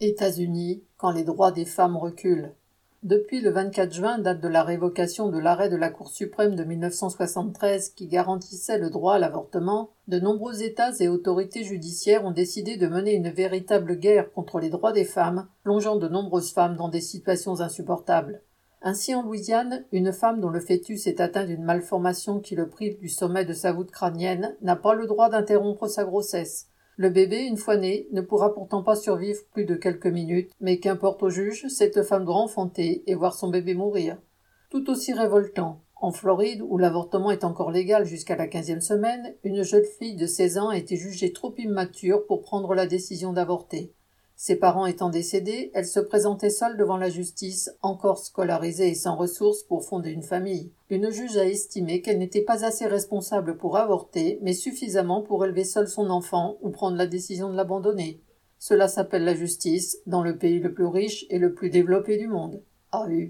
États-Unis, quand les droits des femmes reculent. Depuis le 24 juin, date de la révocation de l'arrêt de la Cour suprême de 1973 qui garantissait le droit à l'avortement, de nombreux États et autorités judiciaires ont décidé de mener une véritable guerre contre les droits des femmes, plongeant de nombreuses femmes dans des situations insupportables. Ainsi en Louisiane, une femme dont le fœtus est atteint d'une malformation qui le prive du sommet de sa voûte crânienne n'a pas le droit d'interrompre sa grossesse. Le bébé, une fois né, ne pourra pourtant pas survivre plus de quelques minutes, mais qu'importe au juge, cette femme doit enfanter et voir son bébé mourir. Tout aussi révoltant, en Floride, où l'avortement est encore légal jusqu'à la quinzième semaine, une jeune fille de 16 ans a été jugée trop immature pour prendre la décision d'avorter. Ses parents étant décédés, elle se présentait seule devant la justice, encore scolarisée et sans ressources pour fonder une famille. Une juge a estimé qu'elle n'était pas assez responsable pour avorter, mais suffisamment pour élever seule son enfant ou prendre la décision de l'abandonner. Cela s'appelle la justice, dans le pays le plus riche et le plus développé du monde. AU.